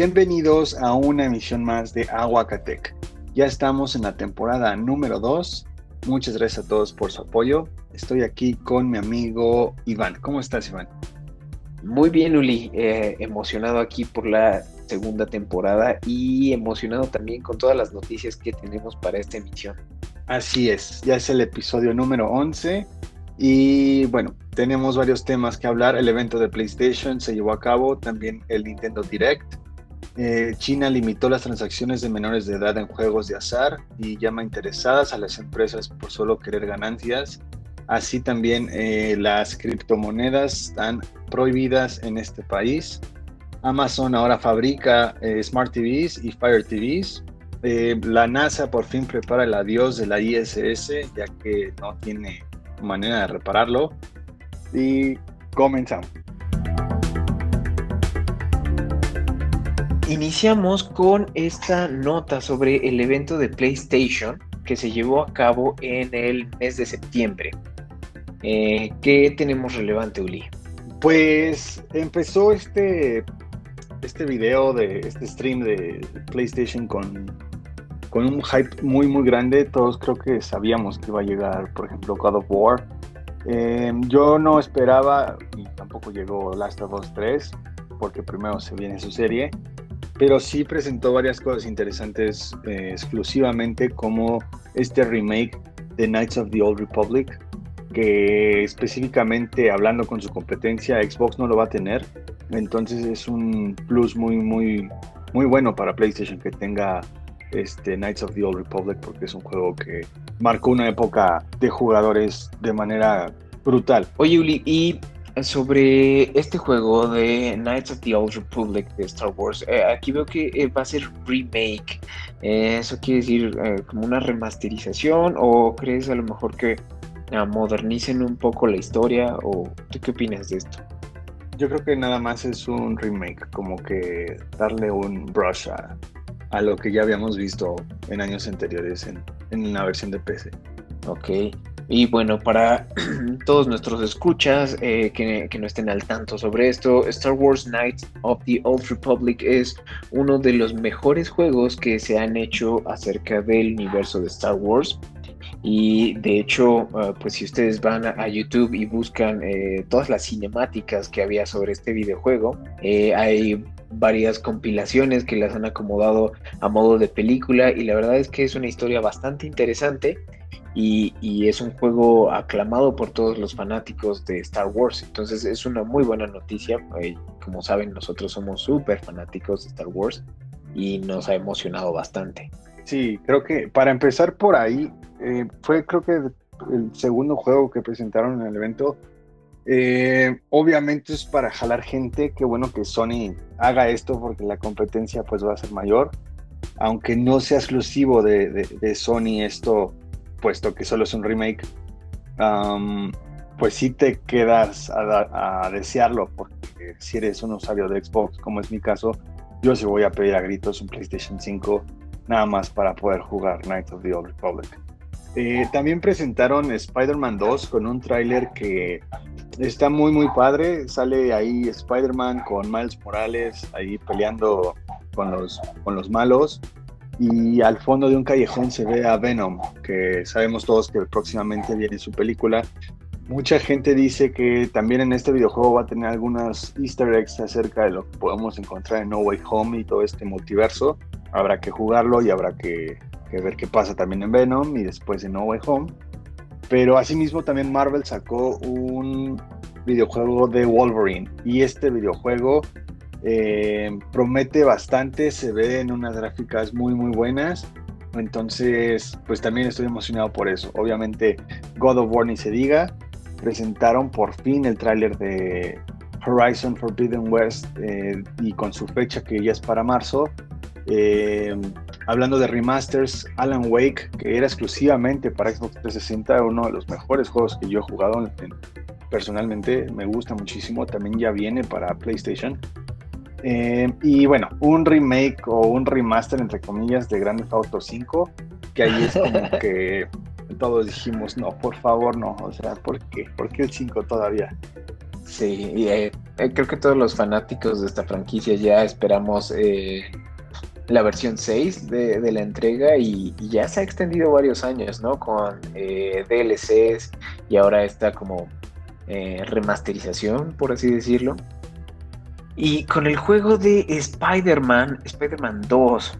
Bienvenidos a una emisión más de Aguacatec. Ya estamos en la temporada número 2. Muchas gracias a todos por su apoyo. Estoy aquí con mi amigo Iván. ¿Cómo estás, Iván? Muy bien, Uli. Eh, emocionado aquí por la segunda temporada y emocionado también con todas las noticias que tenemos para esta emisión. Así es, ya es el episodio número 11 y bueno, tenemos varios temas que hablar. El evento de PlayStation se llevó a cabo, también el Nintendo Direct. Eh, China limitó las transacciones de menores de edad en juegos de azar y llama interesadas a las empresas por solo querer ganancias. Así también eh, las criptomonedas están prohibidas en este país. Amazon ahora fabrica eh, Smart TVs y Fire TVs. la NASA por fin prepara el adiós de la ISS ya que no tiene manera de repararlo. Y comenzamos. Iniciamos con esta nota sobre el evento de PlayStation que se llevó a cabo en el mes de septiembre. Eh, ¿Qué tenemos relevante, Uli? Pues empezó este, este video de este stream de PlayStation con con un hype muy muy grande. Todos creo que sabíamos que iba a llegar, por ejemplo, God of War. Eh, yo no esperaba, y tampoco llegó Last of Us 3, porque primero se viene su serie, pero sí presentó varias cosas interesantes eh, exclusivamente como este remake de Knights of the Old Republic, que específicamente hablando con su competencia, Xbox no lo va a tener. Entonces es un plus muy, muy, muy bueno para PlayStation que tenga este, Knights of the Old Republic porque es un juego que marcó una época de jugadores de manera brutal. Oye, Uli, y sobre este juego de Knights of the Old Republic de Star Wars, eh, aquí veo que eh, va a ser remake. Eh, ¿Eso quiere decir como una remasterización o crees a lo mejor que modernicen un poco la historia o tú qué opinas de esto? Yo creo que nada más es un remake, como que darle un brush a, a lo que ya habíamos visto en años anteriores en, en la versión de PC. Ok. Y bueno, para todos nuestros escuchas eh, que, no estén al tanto sobre esto, Star Wars Knights of the Old Republic es uno de los mejores juegos que se han hecho acerca del universo de Star Wars. Y de hecho, ah, pues si ustedes van a, YouTube y buscan eh, todas las cinemáticas que había sobre este videojuego, eh, hay varias compilaciones que las han acomodado a modo de película y la verdad es que es una historia bastante interesante y, es un juego aclamado por todos los fanáticos de Star Wars. Entonces es una muy buena noticia. Eh, como saben, nosotros somos súper fanáticos de Star Wars y nos ha emocionado bastante. Sí, creo que para empezar por ahí, eh, fue creo que el segundo juego que presentaron en el evento eh, obviamente es para jalar gente, qué bueno que Sony haga esto porque la competencia pues va a ser mayor, aunque no sea exclusivo de, Sony esto, puesto que solo es un remake, pues sí te quedas a, desearlo, porque si eres un usuario de Xbox, como es mi caso, yo sí voy a pedir a gritos un PlayStation 5 nada más para poder jugar Night of the Old Republic. Eh, también presentaron Spider-Man 2 con un tráiler que está muy muy padre. Sale ahí Spider-Man con Miles Morales ahí peleando con los, con los malos. Y al fondo de un callejón se ve a Venom, que sabemos todos que próximamente viene su película. Mucha gente dice que también en este videojuego va a tener algunos easter eggs acerca de lo que podemos encontrar en No Way Home y todo este multiverso. Habrá que jugarlo y habrá que ver qué pasa también en Venom y después en No Way Home. Pero asimismo también Marvel sacó un videojuego de Wolverine y este videojuego eh, promete bastante, se ve en unas gráficas muy muy buenas. Entonces, pues también estoy emocionado por eso. Obviamente, God of War ni se diga. Presentaron por fin el tráiler de Horizon Forbidden West eh, y con su fecha que ya es para marzo. Eh, hablando de remasters, Alan Wake, que era exclusivamente para Xbox 360, uno de los mejores juegos que yo he jugado personalmente, me gusta muchísimo, también ya viene para PlayStation. Eh, y bueno, un remake o un remaster, entre comillas, de Grand Theft Auto 5, que ahí es como que todos dijimos, no, por favor, no, o sea, ¿por qué? ¿Por qué el 5 todavía? Sí, eh, eh, creo que todos los fanáticos de esta franquicia ya esperamos eh, la versión 6 de, la entrega y, ya se ha extendido varios años, ¿no? Con DLCs y ahora está como remasterización, por así decirlo. Y con el juego de Spider-Man, Spider-Man 2,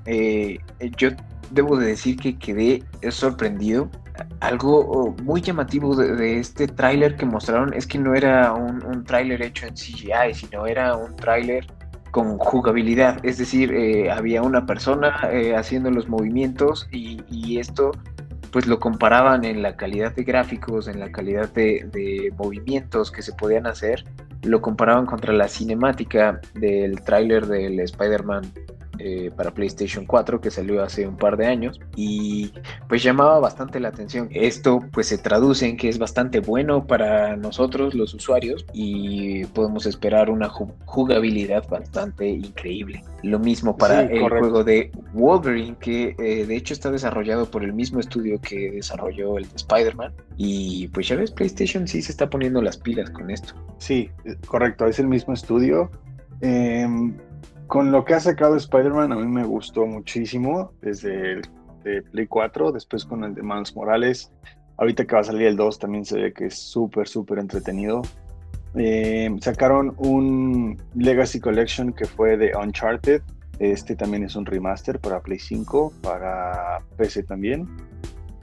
yo debo de decir que quedé sorprendido. Algo oh, muy llamativo de, este tráiler que mostraron es que no era un, un tráiler hecho en CGI, sino era un tráiler con jugabilidad, es decir, eh, había una persona eh, haciendo los movimientos y, esto pues lo comparaban en la calidad de gráficos, en la calidad de movimientos que se podían hacer, lo comparaban contra la cinemática del tráiler del Spider-Man eh, para PlayStation 4 que salió hace un par de años y pues llamaba bastante la atención. Esto pues se traduce en que es bastante bueno para nosotros los usuarios y podemos esperar una jugabilidad bastante increíble. Lo mismo para el juego de Wolverine que eh, de hecho está desarrollado por el mismo estudio que desarrolló el de Spider-Man y pues ya ves PlayStation sí se está poniendo las pilas con esto. Sí, correcto, es el mismo estudio. Eh, con lo que ha sacado Spider-Man a mí me gustó muchísimo desde el Play 4, después con el de Miles Morales. Ahorita que va a salir el 2 también se ve que es súper, súper entretenido. Eh, sacaron un Legacy Collection que fue de Uncharted. Este también es un remaster para Play 5, para PC también.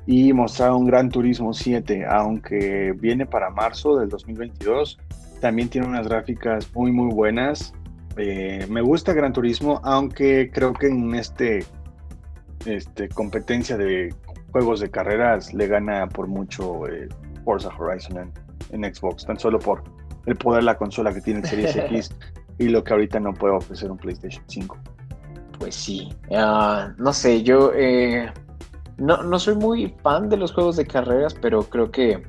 Y mostraron Gran Turismo 7, aunque viene para marzo del 2022. También tiene unas gráficas muy, muy buenas. Eh, me gusta Gran Turismo, aunque creo que en este, este competencia de juegos de carreras le gana por mucho eh, Forza Horizon en, Xbox, tan solo por el poder de la consola que tiene el Series X y lo que ahorita no puede ofrecer un PlayStation 5. Pues sí, ah, no sé, yo eh, no, no, soy muy fan de los juegos de carreras, pero creo que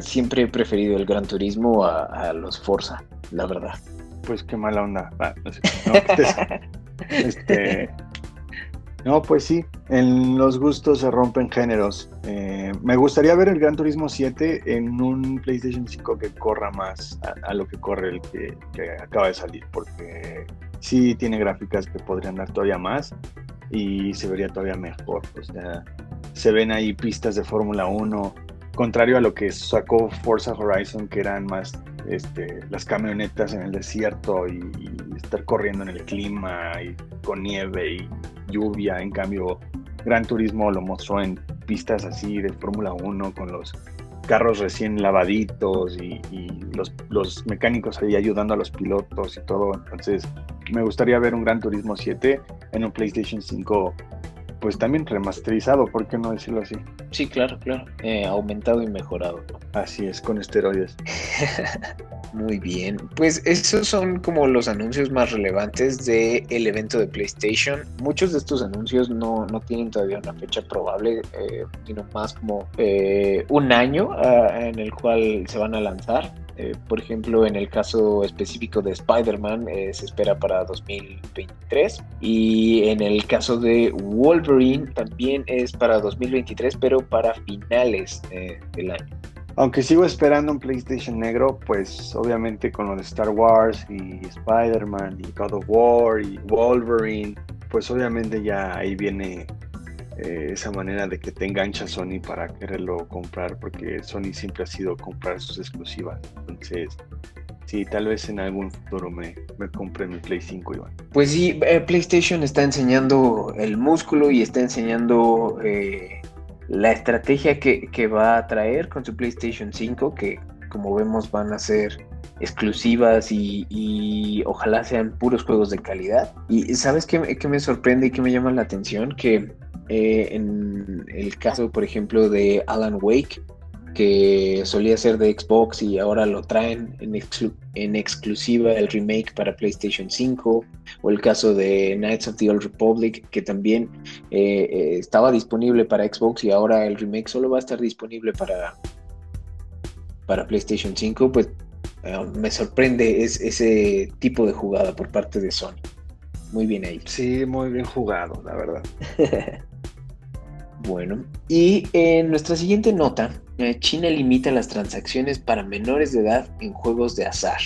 siempre he preferido el Gran Turismo a los Forza, la verdad pues qué mala onda. Ah, no, este, no, pues sí, en los gustos se rompen géneros. Eh, me gustaría ver el Gran Turismo 7 en un PlayStation 5 que corra más a, lo que corre el que, acaba de salir, porque sí tiene gráficas que podrían dar todavía más y se vería todavía mejor. O sea, se ven ahí pistas de Fórmula 1, contrario a lo que sacó Forza Horizon, que eran más este, las camionetas en el desierto y, estar corriendo en el clima y con nieve y lluvia. En cambio, Gran Turismo lo mostró en pistas así de Fórmula 1 con los carros recién lavaditos y, los, los, mecánicos ahí ayudando a los pilotos y todo. Entonces, me gustaría ver un Gran Turismo 7 en un PlayStation 5 pues también remasterizado, ¿por qué no decirlo así? Sí, claro, claro, eh, aumentado y mejorado. Así es, con esteroides. Muy bien, pues esos son como los anuncios más relevantes del el evento de PlayStation. Muchos de estos anuncios no, no tienen todavía una fecha probable, eh, sino más como eh, un año ah, en el cual se van a lanzar. Eh, por ejemplo, en el caso específico de Spider-Man eh, se espera para 2023 y en el caso de Wolverine también es para 2023, pero para finales eh, del año. Aunque sigo esperando un PlayStation negro, pues obviamente con lo de Star Wars y Spider-Man y God of War y Wolverine, pues obviamente ya ahí viene eh, esa manera de que te engancha Sony para quererlo comprar, porque Sony siempre ha sido comprar sus exclusivas. Entonces, sí, tal vez en algún futuro me, me compre mi Play 5, Iván. Pues sí, eh, PlayStation está enseñando el músculo y está enseñando eh, la estrategia que, que, va a traer con su PlayStation 5, que como vemos van a ser exclusivas y, y, ojalá sean puros juegos de calidad. Y sabes qué, qué me sorprende y qué me llama la atención? Que eh, en el caso, por ejemplo, de Alan Wake, que solía ser de Xbox y ahora lo traen en, en exclusiva el remake para PlayStation 5, o el caso de Knights of the Old Republic, que también eh, eh, estaba disponible para Xbox y ahora el remake solo va a estar disponible para, para PlayStation 5, pues me sorprende ese tipo de jugada por parte de Sony. Muy bien ahí. Sí, muy bien jugado, la verdad. Bueno, y en nuestra siguiente nota China limita las transacciones para menores de edad en juegos de azar.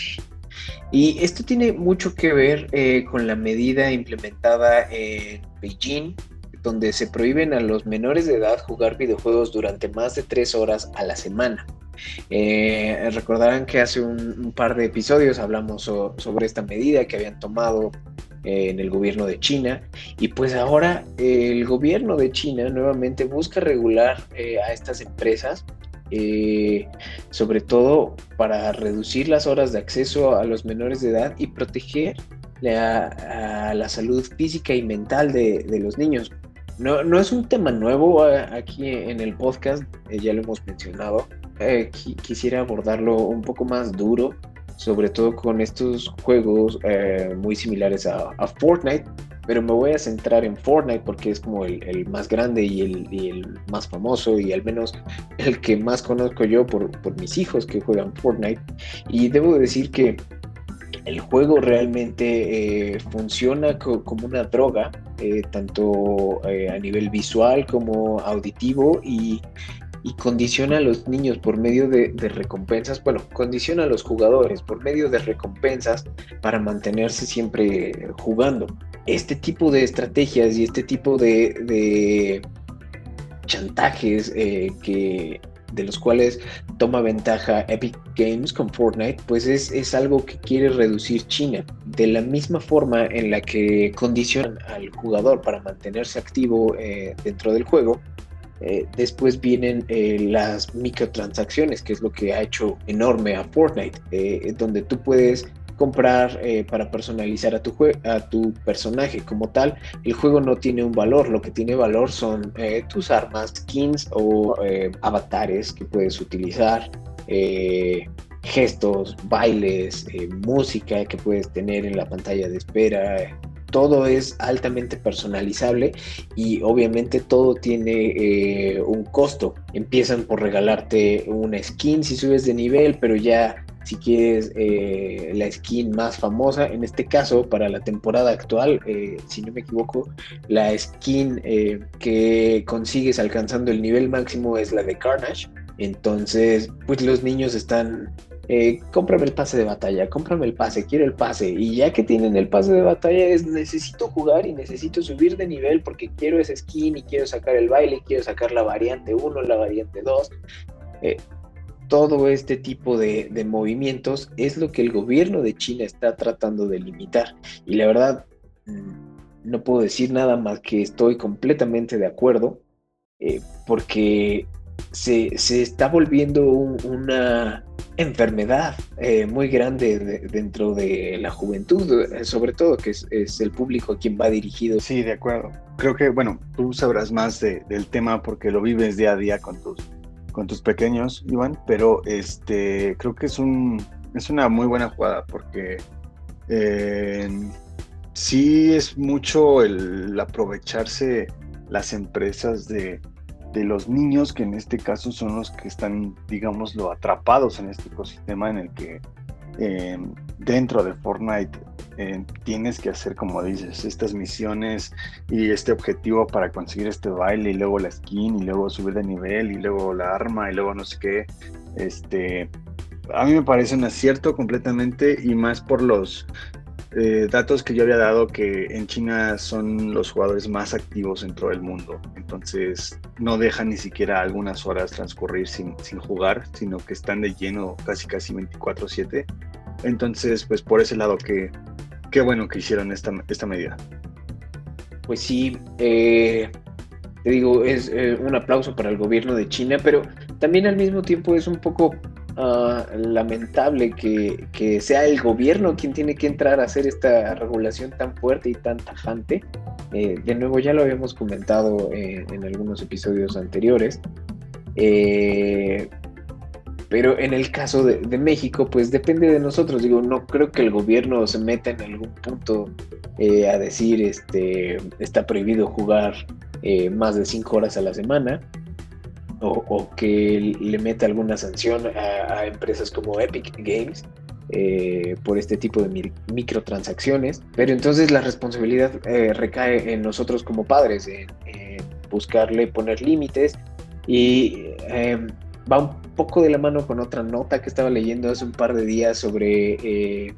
Y esto tiene mucho que ver eh, con la medida implementada en Beijing, donde se prohíben a los menores de edad jugar videojuegos durante más de tres horas a la semana. Eh, recordarán que hace un, par de episodios hablamos sobre esta medida que habían tomado eh, en el gobierno de China y pues ahora el gobierno de China nuevamente busca regular a estas empresas eh, sobre todo para reducir las horas de acceso a los menores de edad y proteger la, la salud física y mental de, los niños. No, no, es un tema nuevo eh, aquí en el podcast, eh, ya lo hemos mencionado. quisiera abordarlo un poco más duro, sobre todo con estos juegos muy similares a, Fortnite, pero me voy a centrar en Fortnite porque es como el, más grande y el, más famoso y al menos el que más conozco yo por, mis hijos que juegan Fortnite. Y debo decir que el juego realmente eh, funciona como una droga, eh, tanto eh, a nivel visual como auditivo y, condiciona a los niños por medio de, recompensas, bueno, condiciona a los jugadores por medio de recompensas para mantenerse siempre jugando este tipo de estrategias y este tipo de, chantajes eh, que, de los cuales toma ventaja Epic Games con Fortnite, pues es, algo que quiere reducir China. De la misma forma en la que condicionan al jugador para mantenerse activo eh, dentro del juego, eh, después vienen las microtransacciones, que es lo que ha hecho enorme a Fortnite, donde tú puedes comprar eh, para personalizar a tu, a tu personaje como tal. El juego no tiene un valor, lo que tiene valor son eh, tus armas, skins o eh, avatares que puedes utilizar, gestos, bailes, música que puedes tener en la pantalla de espera. Todo es altamente personalizable y obviamente todo tiene un costo. Empiezan por regalarte una skin si subes de nivel, pero ya si quieres eh, la skin más famosa, en este caso para la temporada actual, eh, si no me equivoco, la skin eh, que consigues alcanzando el nivel máximo es la de Carnage. Entonces, pues los niños están, cómprame el pase de batalla, cómprame el pase, quiero el pase. Y ya que tienen el pase de batalla, es necesito jugar y necesito subir de nivel porque quiero esa skin y quiero sacar el baile, quiero sacar la variante 1, la variante 2 todo este tipo de, movimientos es lo que el gobierno de China está tratando de limitar. Y la verdad, mm, no puedo decir nada más que estoy completamente de acuerdo, eh, porque se, está volviendo una enfermedad eh, muy grande dentro de la juventud, eh, sobre todo que es, el público a quien va dirigido. Sí, de acuerdo. Creo que, bueno, tú sabrás más del tema porque lo vives día a día con tus con tus pequeños, Iván, pero este, creo que es, un, es una muy buena jugada porque sí es mucho el aprovecharse las empresas de, los niños, que en este caso son los que están, digámoslo, atrapados en este ecosistema en el que eh, dentro de Fortnite eh, tienes que hacer, como dices, estas misiones y este objetivo para conseguir este baile y luego la skin y luego subir de nivel y luego la arma y luego no sé qué. Este, a mí me parece un acierto completamente y más por los eh, datos que yo había dado que en China son los jugadores más activos en todo el mundo. Entonces no dejan ni siquiera algunas horas transcurrir sin, sin jugar, sino que están de lleno casi casi 24/7. Entonces, pues por ese lado que qué bueno que hicieron esta, esta medida. Pues sí, eh, te digo, es eh, un aplauso para el gobierno de China, pero también al mismo tiempo es un poco ah, lamentable que, sea el gobierno quien tiene que entrar a hacer esta regulación tan fuerte y tan tajante. Eh, de nuevo, ya lo habíamos comentado en algunos episodios anteriores. Pero en el caso de, México, pues depende de nosotros. Digo, no creo que el gobierno se meta en algún punto eh, a decir, este, está prohibido jugar eh, más de cinco horas a la semana. O, que le meta alguna sanción a, empresas como Epic Games eh, por este tipo de microtransacciones. Pero entonces la responsabilidad recae en nosotros como padres, en, buscarle poner límites y va un poco de la mano con otra nota que estaba leyendo hace un par de días sobre eh,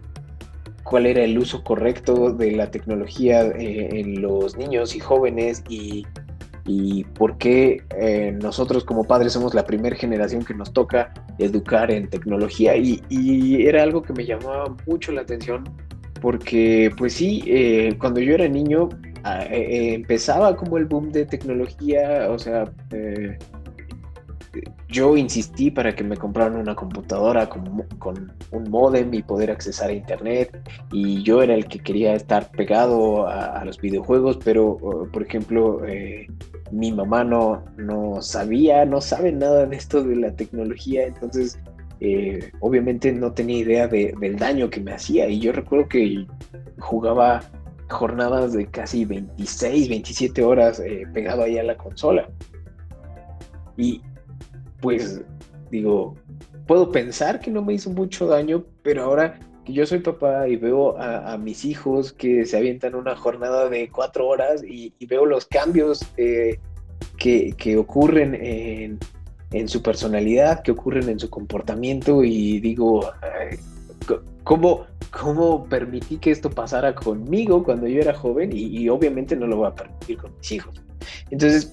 cuál era el uso correcto de la tecnología eh, en los niños y jóvenes y, por qué eh, nosotros como padres somos la primera generación que nos toca educar en tecnología. Y, y era algo que me llamaba mucho la atención porque pues sí, cuando yo era niño ah, empezaba como el boom de tecnología, o sea, yo insistí para que me compraran una computadora con, un modem y poder accesar a internet y yo era el que quería estar pegado a, los videojuegos, pero por ejemplo eh, mi mamá no, no sabía, no sabe nada de esto de la tecnología, entonces eh, obviamente no tenía idea del daño que me hacía y yo recuerdo que jugaba jornadas de casi 26, 27 horas eh, pegado ahí a la consola. Y, pues digo, puedo pensar que no me hizo mucho daño, pero ahora que yo soy papá y veo a, mis hijos que se avientan una jornada de cuatro horas y, veo los cambios eh, que, ocurren en, su personalidad, que ocurren en su comportamiento y digo, ¿cómo, ¿cómo permití que esto pasara conmigo cuando yo era joven? Y, y obviamente no lo voy a permitir con mis hijos. Entonces,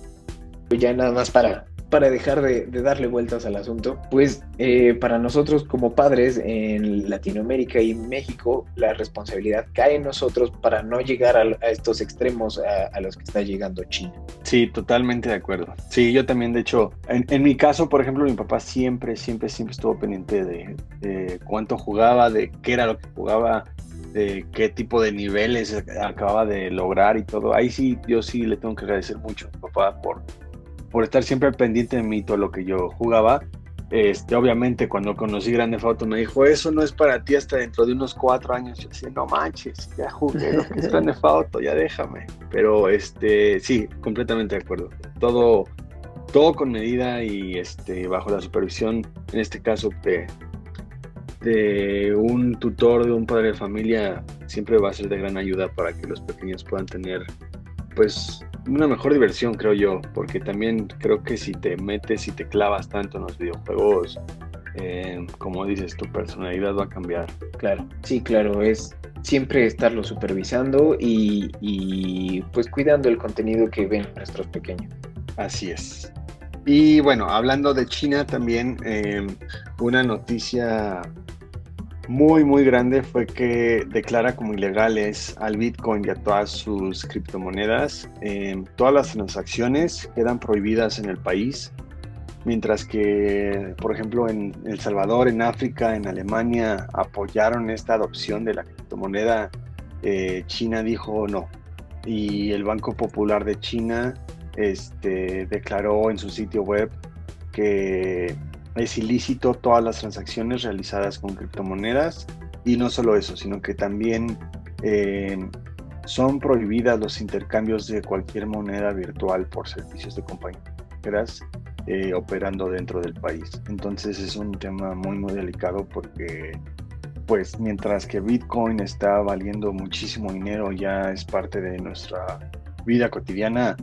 ya nada más para, para dejar de, darle vueltas al asunto, pues eh, para nosotros como padres en Latinoamérica y México, la responsabilidad cae en nosotros para no llegar a, estos extremos a, los que está llegando China. Sí, totalmente de acuerdo. Sí, yo también, de hecho, en, mi caso, por ejemplo, mi papá siempre, siempre, siempre estuvo pendiente de cuánto jugaba, de qué era lo que jugaba, de qué tipo de niveles acababa de lograr y todo. Ahí sí, yo sí le tengo que agradecer mucho a mi papá por por estar siempre pendiente de mí todo lo que yo jugaba. Este, obviamente cuando conocí Grande Auto me dijo, eso no es para ti hasta dentro de unos cuatro años. Yo decía, no manches, ya jugué lo que es Grande Auto, ya déjame. Pero este, sí, completamente de acuerdo. Todo, todo con medida y este, bajo la supervisión, en este caso de un tutor, de un padre de familia, siempre va a ser de gran ayuda para que los pequeños puedan tener pues una mejor diversión, creo yo, porque también creo que si te metes y te clavas tanto en los videojuegos, eh, como dices, tu personalidad va a cambiar. Claro, sí, claro, es siempre estarlo supervisando y, pues cuidando el contenido que ven nuestros pequeños. Así es. Y bueno, hablando de China también, eh, una noticia muy, muy grande fue que declara como ilegales al Bitcoin y a todas sus criptomonedas. Em, todas las transacciones quedan prohibidas en el país, mientras que, por ejemplo, en El Salvador, en África, en Alemania, apoyaron esta adopción de la criptomoneda. Eh, China dijo no. Y el Banco Popular de China este, declaró en su sitio web que es ilícito todas las transacciones realizadas con criptomonedas y no solo eso, sino que también eh, son prohibidas los intercambios de cualquier moneda virtual por servicios de compañías eh, operando dentro del país. Entonces es un tema muy muy delicado porque pues mientras que Bitcoin está valiendo muchísimo dinero, ya es parte de nuestra vida cotidiana,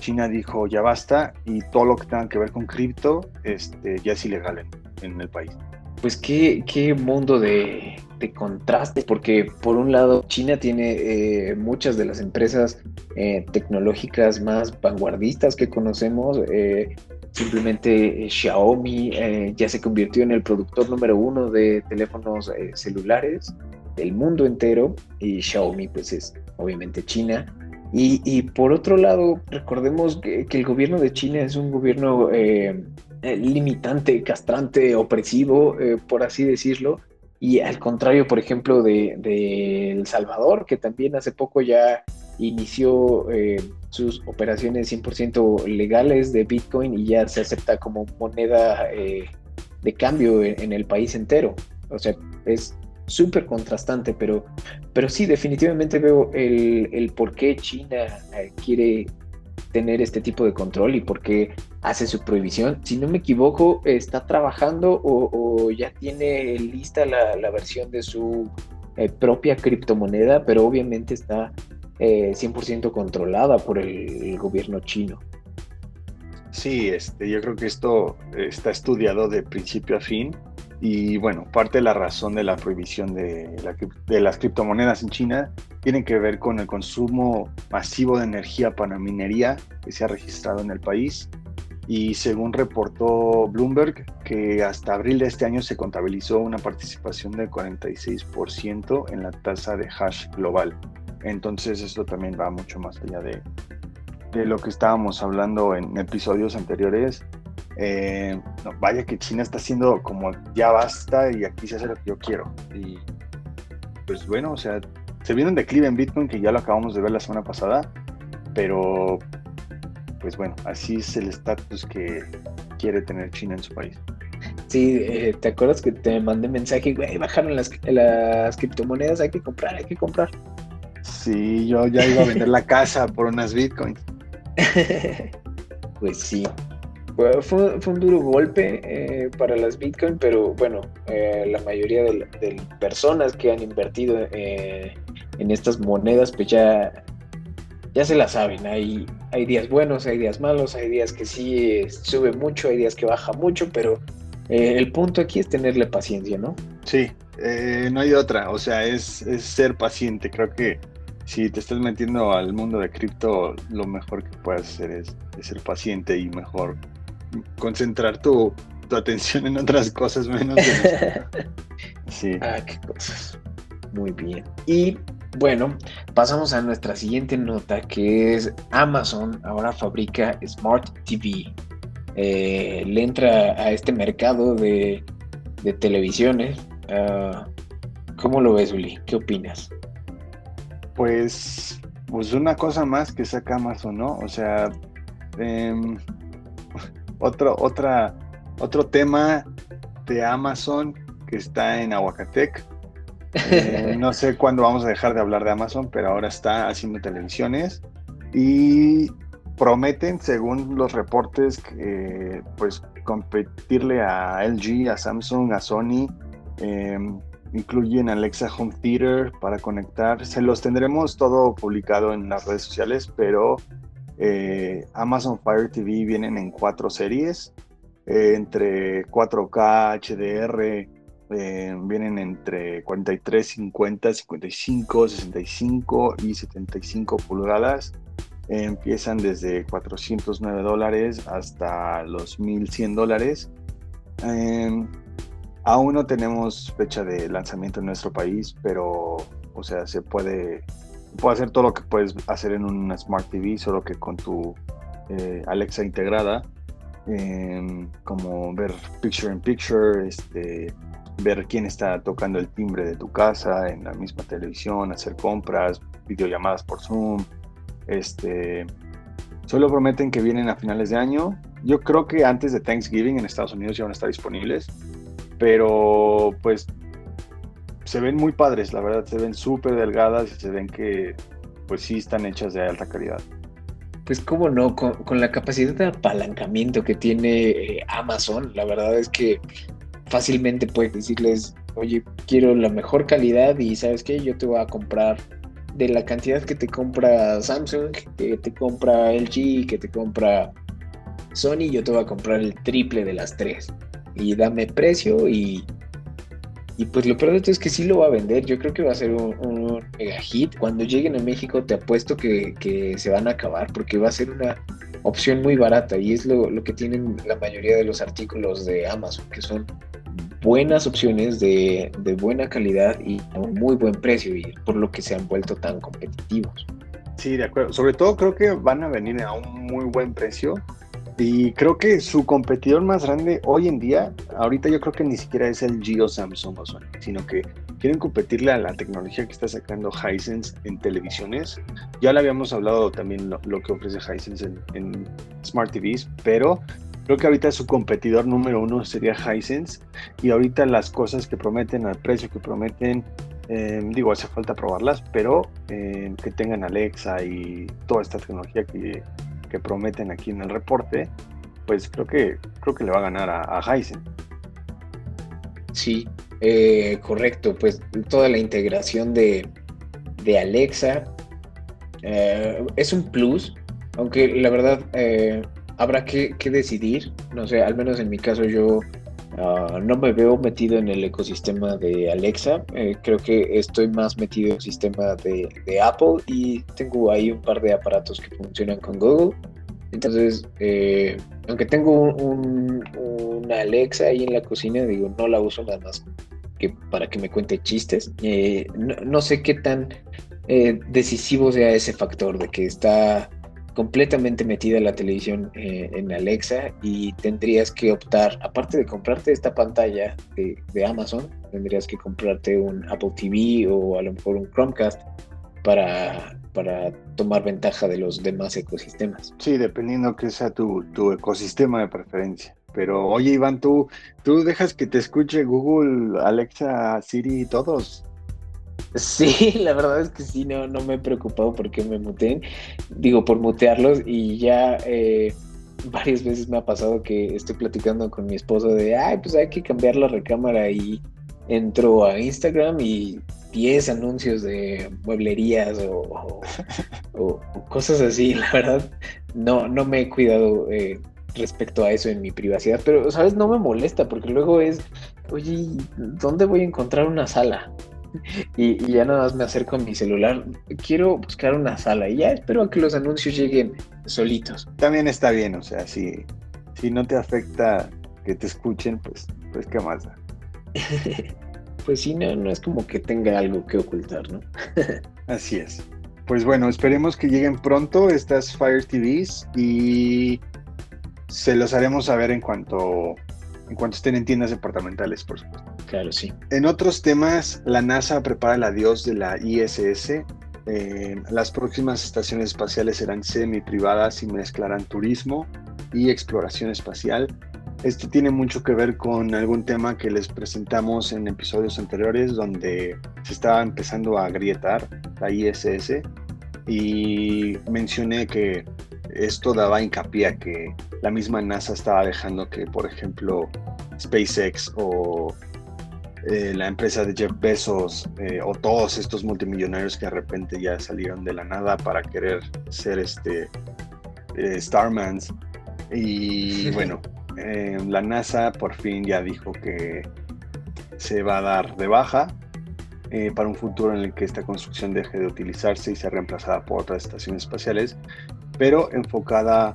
China dijo ya basta y todo lo que tenga que ver con cripto este, ya es ilegal en, el país. Pues qué, qué mundo de, de, contraste, porque por un lado China tiene eh, muchas de las empresas eh, tecnológicas más vanguardistas que conocemos. Eh, simplemente Xiaomi ya se convirtió en el productor número uno de teléfonos celulares del mundo entero y Xiaomi pues es obviamente China. Y, por otro lado, recordemos que, el gobierno de China es un gobierno eh, eh, limitante, castrante, opresivo, eh, por así decirlo. Y al contrario, por ejemplo, de, El Salvador, que también hace poco ya inició sus operaciones 100% legales de Bitcoin y ya se acepta como moneda de cambio en el país entero. O sea, es súper contrastante, pero, pero sí, definitivamente veo el, por qué China eh, quiere tener este tipo de control y por qué hace su prohibición. Si no me equivoco, está trabajando o, ya tiene lista la, versión de su eh, propia criptomoneda, pero obviamente está 100% eh, controlada por el, gobierno chino. Sí, este, yo creo que esto está estudiado de principio a fin y bueno, parte de la razón de la prohibición de, las criptomonedas en China tiene que ver con el consumo masivo de energía para minería que se ha registrado en el país y según reportó Bloomberg, que hasta abril de este año se contabilizó una participación del 46% en la tasa de hash global. Entonces esto también va mucho más allá de, de lo que estábamos hablando en episodios anteriores. Eh, vaya que China está haciendo como ya basta y aquí se hace lo que yo quiero. Y pues bueno, o sea, se viene un declive en Bitcoin que ya lo acabamos de ver la semana pasada, pero pues bueno, así es el estatus que quiere tener China en su país. Sí, eh, ¿te acuerdas que te mandé mensaje, güey, bajaron las, las criptomonedas, hay que comprar, hay que comprar? Sí, yo ya iba a vender la casa por unas bitcoins. pues sí. Fue, un duro golpe eh, para las Bitcoin, pero bueno, eh, la mayoría de, personas que han invertido en estas monedas, pues ya, ya se la saben. Hay, hay días buenos, hay días malos, hay días que sí sube mucho, hay días que baja mucho, pero eh, el punto aquí es tenerle paciencia, ¿no? Sí, eh, no hay otra, o sea, es, ser paciente. Creo que si te estás metiendo al mundo de cripto, lo mejor que puedes hacer es, ser paciente y mejor concentrar tu, atención en otras cosas menos en Sí. Ah, qué cosas. Muy bien. Y bueno, pasamos a nuestra siguiente nota que es Amazon ahora fabrica Smart TV. Eh, le entra a este mercado de, televisiones. Ah, ¿Cómo lo ves, Uli? ¿Qué opinas? Pues, pues una cosa más que saca Amazon, ¿no? O sea, em, otro, otra, otro tema de Amazon que está en Aguacatec eh, no sé cuándo vamos a dejar de hablar de Amazon, pero ahora está haciendo televisiones y prometen, según los reportes, pues competirle a LG, a Samsung, a Sony. Em, incluyen Alexa Home Theater para conectar. Se los tendremos todo publicado en las redes sociales, pero eh, Amazon Fire TV vienen en cuatro series, eh, entre 4K, HDR, eh, vienen entre 43, 50, 55, 65 y 75 pulgadas. empiezan desde 409 dólares hasta los 1100 dólares. Em, aún no tenemos fecha de lanzamiento en nuestro país, pero, o sea, se puede, puede hacer todo lo que puedes hacer en una Smart TV, solo que con tu eh, Alexa integrada, em, como ver picture in picture, este, ver quién está tocando el timbre de tu casa en la misma televisión, hacer compras, videollamadas por Zoom. Este, solo prometen que vienen a finales de año. Yo creo que antes de Thanksgiving en Estados Unidos ya van a estar disponibles, pero pues se ven muy padres, la verdad, se ven súper delgadas y se ven que pues sí están hechas de alta calidad. Pues cómo no, con, la capacidad de apalancamiento que tiene eh, Amazon, la verdad es que fácilmente puedes decirles, oye, quiero la mejor calidad y sabes qué, yo te voy a comprar de la cantidad que te compra Samsung, que te compra LG, que te compra Sony, yo te voy a comprar el triple de las tres. Y dame precio y, y pues lo peor de todo es que sí lo va a vender. Yo creo que va a ser un, mega hit. Cuando lleguen a México te apuesto que, se van a acabar porque va a ser una opción muy barata y es lo, lo que tienen la mayoría de los artículos de Amazon, que son buenas opciones de, buena calidad y a un muy buen precio y por lo que se han vuelto tan competitivos. Sí, de acuerdo. Sobre todo creo que van a venir a un muy buen precio y creo que su competidor más grande hoy en día, ahorita yo creo que ni siquiera es el Geo Samsung o Sony, sino que quieren competirle a la tecnología que está sacando Hisense en televisiones. Ya le habíamos hablado también lo, que ofrece Hisense en, en Smart TVs, pero Creo que ahorita su competidor número uno sería Hisense y ahorita las cosas que prometen, al precio que prometen, em, digo, hace falta probarlas, pero em, que tengan Alexa y toda esta tecnología que, prometen aquí en el reporte, pues creo que, creo que le va a ganar a, a Hisense. Sí, eh, correcto, pues toda la integración de, Alexa eh, es un plus, aunque la verdad... Eh, habrá que, decidir. No sé, al menos en mi caso yo ah, no me veo metido en el ecosistema de Alexa. Eh, creo que estoy más metido en el sistema de, Apple y tengo ahí un par de aparatos que funcionan con Google. Entonces, eh, aunque tengo un, una Alexa ahí en la cocina, digo, no la uso nada más que para que me cuente chistes. Eh, no, sé qué tan decisivo sea ese factor de que está completamente metida la televisión eh, en Alexa y tendrías que optar, aparte de comprarte esta pantalla de, Amazon, tendrías que comprarte un Apple TV o a lo mejor un Chromecast para, para tomar ventaja de los demás ecosistemas. Sí, dependiendo que sea tu, tu ecosistema de preferencia. Pero oye, Iván, tú, tú dejas que te escuche Google, Alexa, Siri, todos. Sí, la verdad es que sí, no, no me he preocupado porque me muteen, digo, por mutearlos y ya eh, varias veces me ha pasado que estoy platicando con mi esposo de, ay, pues hay que cambiar la recámara y entro a Instagram y 10 anuncios de mueblerías o, cosas así, la verdad, no, no me he cuidado eh, respecto a eso en mi privacidad, pero, ¿sabes? No me molesta porque luego es, oye, ¿dónde voy a encontrar una sala? Y, ya nada más me acerco a mi celular. Quiero buscar una sala y ya espero a que los anuncios lleguen solitos. También está bien, o sea, si, si no te afecta que te escuchen, pues, pues qué más pues sí, no, no es como que tenga algo que ocultar, ¿no? Así es. Pues bueno, esperemos que lleguen pronto estas Fire TVs y se los haremos saber en cuanto en cuanto estén en tiendas departamentales, por supuesto. Claro, sí. En otros temas, la NASA prepara el adiós de la ISS. Eh, las próximas estaciones espaciales serán semi-privadas y mezclarán turismo y exploración espacial. Esto tiene mucho que ver con algún tema que les presentamos en episodios anteriores donde se estaba empezando a agrietar la ISS y mencioné que esto daba hincapié a que la misma NASA estaba dejando que, por ejemplo, SpaceX o eh, la empresa de Jeff Bezos eh, o todos estos multimillonarios que de repente ya salieron de la nada para querer ser este eh, Starmans. Y bueno, la NASA por fin ya dijo que se va a dar de baja para un futuro en el que esta construcción deje de utilizarse y sea reemplazada por otras estaciones espaciales pero enfocada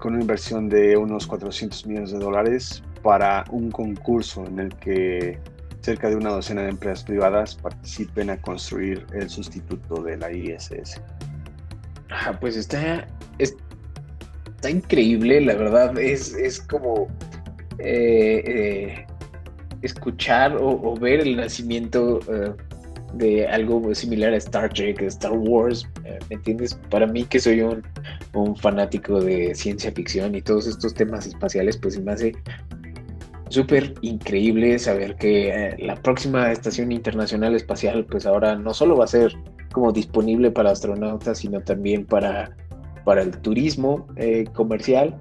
con una inversión de unos 400 millones de dólares para un concurso en el que cerca de una docena de empresas privadas participen a construir el sustituto de la ISS. Ah, pues está, está increíble, la verdad, es, es como eh, eh, escuchar o, ver el nacimiento eh, de algo similar a Star Trek, Star Wars, eh, ¿me entiendes? Para mí que soy un, fanático de ciencia ficción y todos estos temas espaciales, pues me hace súper increíble saber que eh, la próxima estación internacional espacial, pues ahora no solo va a ser como disponible para astronautas, sino también para, para el turismo eh, comercial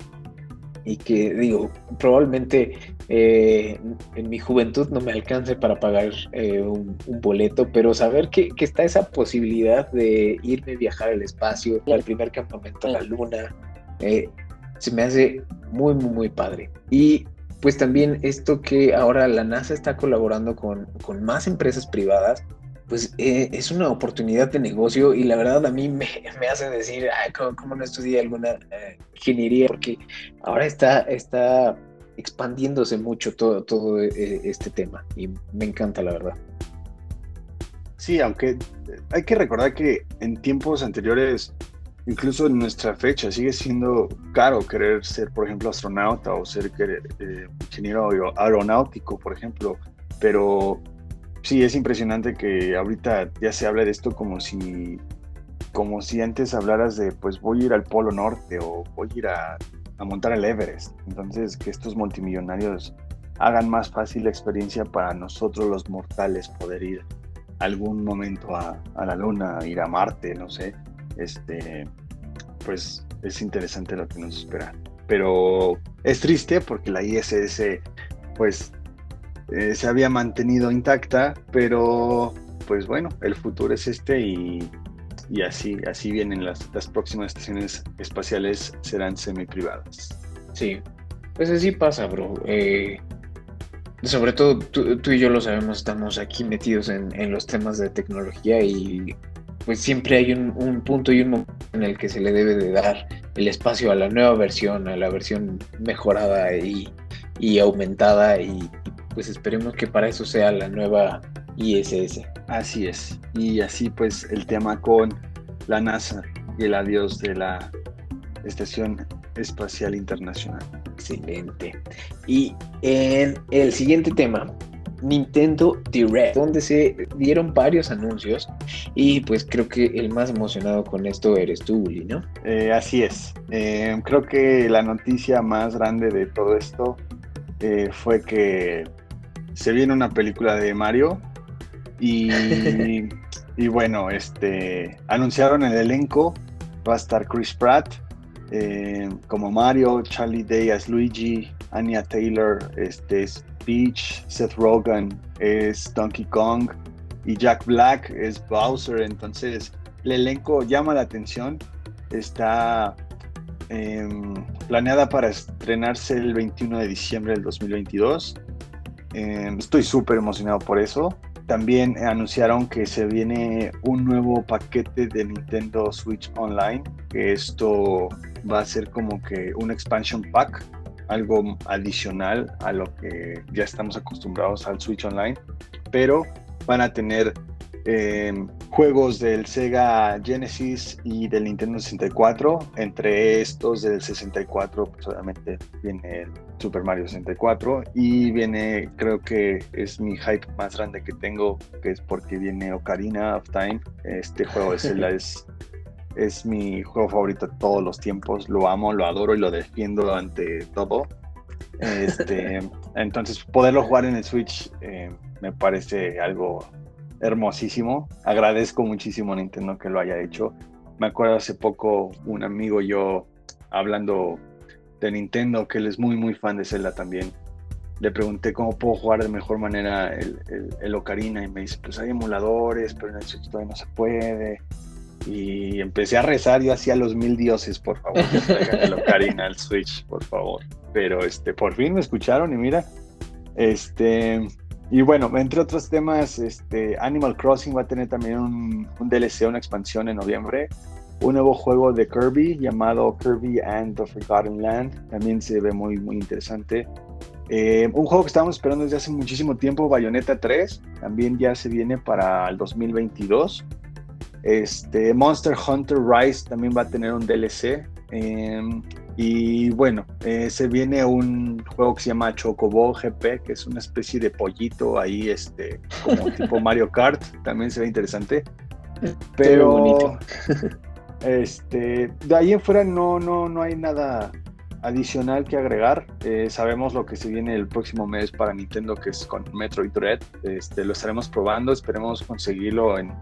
y que digo, probablemente eh, en mi juventud no me alcance para pagar eh, un, boleto, pero saber que, está esa posibilidad de irme a viajar al espacio, al primer campamento a la luna, eh, se me hace muy, muy, muy padre. Y pues también esto que ahora la NASA está colaborando con, con más empresas privadas, pues es una oportunidad de negocio y la verdad a mí me, hace decir, ¿cómo, no estudié alguna ingeniería? Porque ahora está, está expandiéndose mucho todo, todo eh, este tema y me encanta la verdad. Sí, aunque hay que recordar que en tiempos anteriores, incluso en nuestra fecha, sigue siendo caro querer ser, por ejemplo, astronauta o ser eh, ingeniero aeronáutico, por ejemplo. Pero sí, es impresionante que ahorita ya se hable de esto como si, como si antes hablaras de, pues voy a ir al Polo Norte o voy a ir a a montar el Everest. Entonces, que estos multimillonarios hagan más fácil la experiencia para nosotros los mortales poder ir algún momento a, la luna, ir a Marte, no sé. Este, pues es interesante lo que nos espera. Pero es triste porque la ISS, pues, eh, se había mantenido intacta, pero pues bueno, el futuro es este y y así, así vienen las, las próximas estaciones espaciales, serán semi-privadas. Sí, pues así pasa, bro. Eh, sobre todo tú, y yo lo sabemos, estamos aquí metidos en, en, los temas de tecnología y pues siempre hay un, un, punto y un momento en el que se le debe de dar el espacio a la nueva versión, a la versión mejorada y, y aumentada y, pues esperemos que para eso sea la nueva ISS. Así es. Y así pues el tema con la NASA y el adiós de la Estación Espacial Internacional. Excelente. Y en el siguiente tema, Nintendo Direct, donde se dieron varios anuncios y pues creo que el más emocionado con esto eres tú, Uli, ¿no? Eh, así es. Eh, creo que la noticia más grande de todo esto eh, fue que se viene una película de Mario y, y bueno, este, anunciaron el elenco, va a estar Chris Pratt eh, como Mario, Charlie Day as Luigi, Anya Taylor este, es Peach, Seth Rogen es Donkey Kong y Jack Black es Bowser, entonces el elenco llama la atención, está em, planeada para estrenarse el 21 de diciembre del 2022 Em, estoy súper emocionado por eso. También anunciaron que se viene un nuevo paquete de Nintendo Switch Online, que esto va a ser como que un expansion pack, algo adicional a lo que ya estamos acostumbrados al Switch Online, pero van a tener Em, juegos del Sega Genesis y del Nintendo 64. Entre estos del 64, pues obviamente viene el Super Mario 64 y viene, creo que es mi hype más grande que tengo, que es porque viene Ocarina of Time. Este juego de Zelda es, es mi juego favorito de todos los tiempos. Lo amo, lo adoro y lo defiendo ante todo. Este, entonces, poderlo jugar en el Switch eh, me parece algo hermosísimo. Agradezco muchísimo a Nintendo que lo haya hecho. Me acuerdo hace poco un amigo yo hablando de Nintendo, que él es muy, muy fan de Zelda también. Le pregunté cómo puedo jugar de mejor manera el, el, Ocarina y me dice, pues hay emuladores, pero en el Switch todavía no se puede. Y empecé a rezar, yo hacía los mil dioses, por favor, el Ocarina al Switch, por favor. Pero este, por fin me escucharon y mira, este, y bueno, entre otros temas, este, Animal Crossing va a tener también un, DLC, una expansión en noviembre. Un nuevo juego de Kirby llamado Kirby and the Forgotten Land. También se ve muy, muy interesante. Eh, un juego que estábamos esperando desde hace muchísimo tiempo, Bayonetta 3, también ya se viene para el 2022. Este, Monster Hunter Rise también va a tener un DLC. Em, y bueno, eh, se viene un juego que se llama Chocobo GP, que es una especie de pollito ahí, este, como tipo Mario Kart, también se ve interesante. Pero este, de ahí en fuera no, no, no hay nada adicional que agregar. Eh, sabemos lo que se viene el próximo mes para Nintendo, que es con Metroid Dread. Este, lo estaremos probando, esperemos conseguirlo en,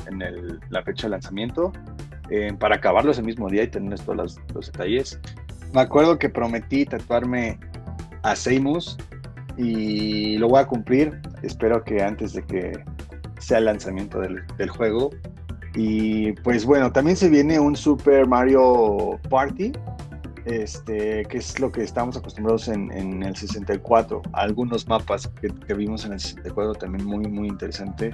la fecha de lanzamiento eh, para acabarlo ese mismo día y tener todos los detalles. Me acuerdo que prometí tatuarme a Seimus y lo voy a cumplir. Espero que antes de que sea el lanzamiento del, juego. Y pues bueno, también se viene un Super Mario Party, este, que es lo que estamos acostumbrados en, el 64. Algunos mapas que, vimos en el 64 también muy, muy interesante.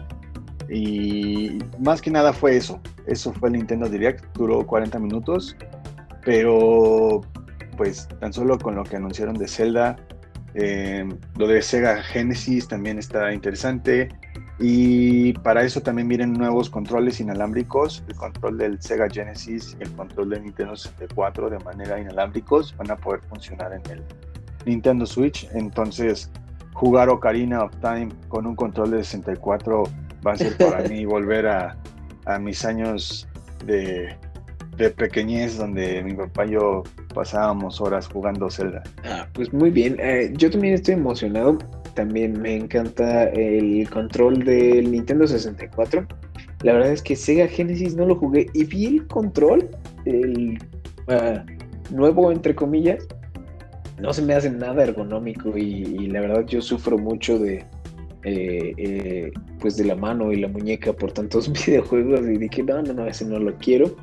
Y más que nada fue eso. Eso fue el Nintendo Direct, duró 40 minutos. Pero pues tan solo con lo que anunciaron de Zelda, eh, lo de Sega Genesis también está interesante. Y para eso también vienen nuevos controles inalámbricos, el control del Sega Genesis y el control del Nintendo 64 de manera inalámbricos van a poder funcionar en el Nintendo Switch. Entonces, jugar Ocarina of Time con un control de 64 va a ser para mí volver a, a mis años de, de pequeñez donde mi papá y yo pasábamos horas jugando Zelda. Ah, pues muy bien. Eh, yo también estoy emocionado. También me encanta el control del Nintendo 64. La verdad es que Sega Genesis no lo jugué y vi el control, el ah, nuevo entre comillas. No se me hace nada ergonómico y, la verdad yo sufro mucho de eh, eh, pues de la mano y la muñeca por tantos videojuegos y dije, no, no, no, ese no lo quiero.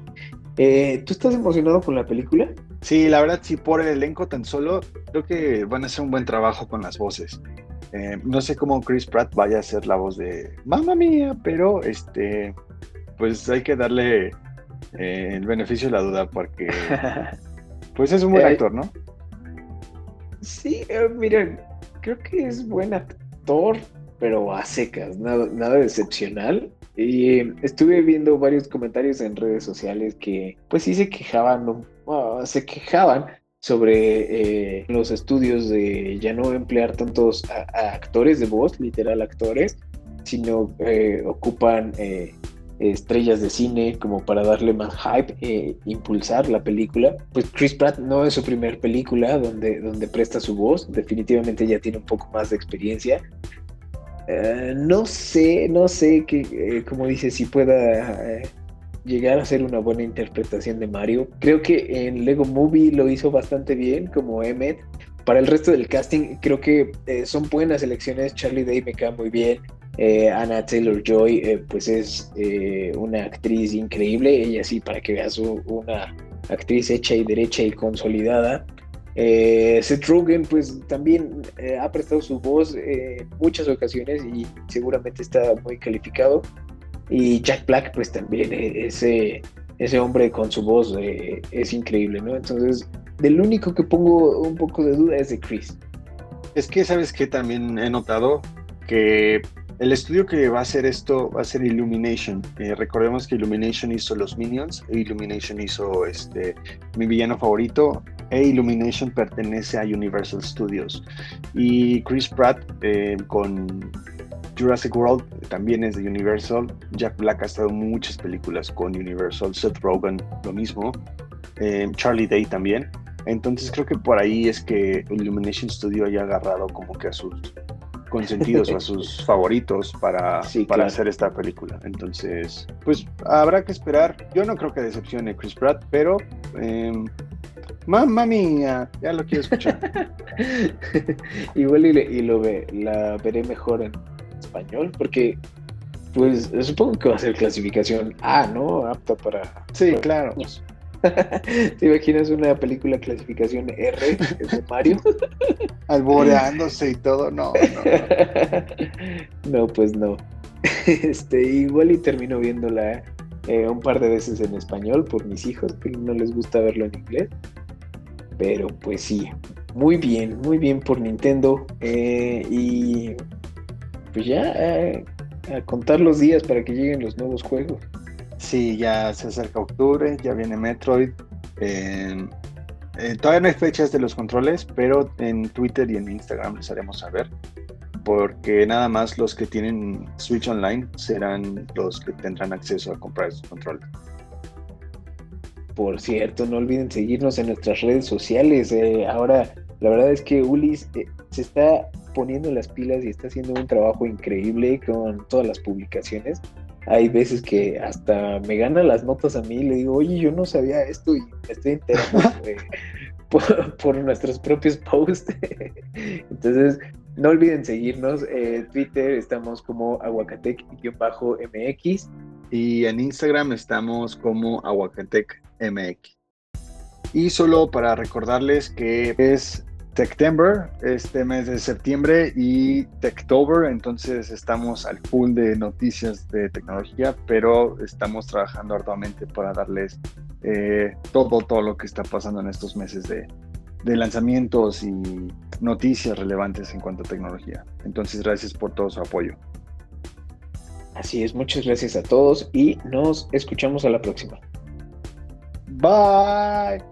Eh, ¿Tú estás emocionado con la película? Sí, la verdad, sí, por el elenco tan solo, creo que van a hacer un buen trabajo con las voces. Eh, no sé cómo Chris Pratt vaya a ser la voz de Mamma Mía, pero este, pues hay que darle eh, el beneficio de la duda porque, pues es un buen actor, ¿no? Sí, miren, creo que es buen actor, pero a secas, nada, nada excepcional. Y estuve viendo varios comentarios en redes sociales que pues sí se quejaban, se quejaban sobre eh, los estudios de ya no emplear tantos actores de voz, literal actores, sino eh, ocupan eh, estrellas de cine como para darle más hype e impulsar la película. Pues Chris Pratt no es su primer película donde, donde presta su voz, definitivamente ya tiene un poco más de experiencia. Eh, no sé, no sé que, como dice, si pueda llegar a ser una buena interpretación de Mario. Creo que en Lego Movie lo hizo bastante bien como Emmet. Para el resto del casting, creo que son buenas elecciones. Charlie Day me cae muy bien. Anna Taylor Joy, pues es una actriz increíble. Ella sí, para que veas una actriz hecha y derecha y consolidada. Eh, Seth Rogen, pues también eh, ha prestado su voz en muchas ocasiones y seguramente está muy calificado. Y Jack Black, pues también eh, ese, ese hombre con su voz eh, es increíble, ¿no? Entonces, del único que pongo un poco de duda es de Chris. Es que, ¿sabes qué? También he notado que el estudio que va a hacer esto va a ser Illumination. Eh, recordemos que Illumination hizo los Minions, e Illumination hizo este, mi villano favorito, e Illumination pertenece a Universal Studios. Y Chris Pratt eh, con Jurassic World también es de Universal. Jack Black ha estado en muchas películas con Universal. Seth Rogen, lo mismo. Eh, Charlie Day también. Entonces creo que por ahí es que Illumination Studio haya agarrado como que a sus consentidos o a sus favoritos para, para hacer esta película. Entonces, pues habrá que esperar. Yo no creo que decepcione Chris Pratt, pero eh, mamma mía, ya lo quiero escuchar. Igual y, lo ve, la veré mejor en español, porque pues supongo que va a ser clasificación A, ¿no? Apta para. Sí, claro. ¿Te imaginas una película clasificación R de Mario? Alboreándose y todo, no, no. No, pues no. Este, igual y termino viéndola eh, un par de veces en español por mis hijos, que no les gusta verlo en inglés. Pero pues sí, muy bien, muy bien por Nintendo. Eh, y pues ya eh, a contar los días para que lleguen los nuevos juegos. Sí, ya se acerca octubre, ya viene Metroid. Eh, todavía no hay fechas de los controles, pero en Twitter y en Instagram les haremos saber. Porque nada más los que tienen Switch Online serán los que tendrán acceso a comprar esos controles. Por cierto, no olviden seguirnos en nuestras redes sociales. Eh, ahora, la verdad es que Ulis eh, se está poniendo las pilas y está haciendo un trabajo increíble con todas las publicaciones hay veces que hasta me ganan las notas a mí y le digo, oye, yo no sabía esto y me estoy enterando por, nuestros propios posts. Entonces, no olviden seguirnos. En Twitter estamos como aguacatec-mx. Y en Instagram estamos como aguacatec-mx. Y solo para recordarles que es Techtember, este mes de septiembre, y Techtober, entonces estamos al full de noticias de tecnología, pero estamos trabajando arduamente para darles eh, todo, todo lo que está pasando en estos meses de, de lanzamientos y noticias relevantes en cuanto a tecnología. Entonces, gracias por todo su apoyo. Así es, muchas gracias a todos y nos escuchamos a la próxima. Bye.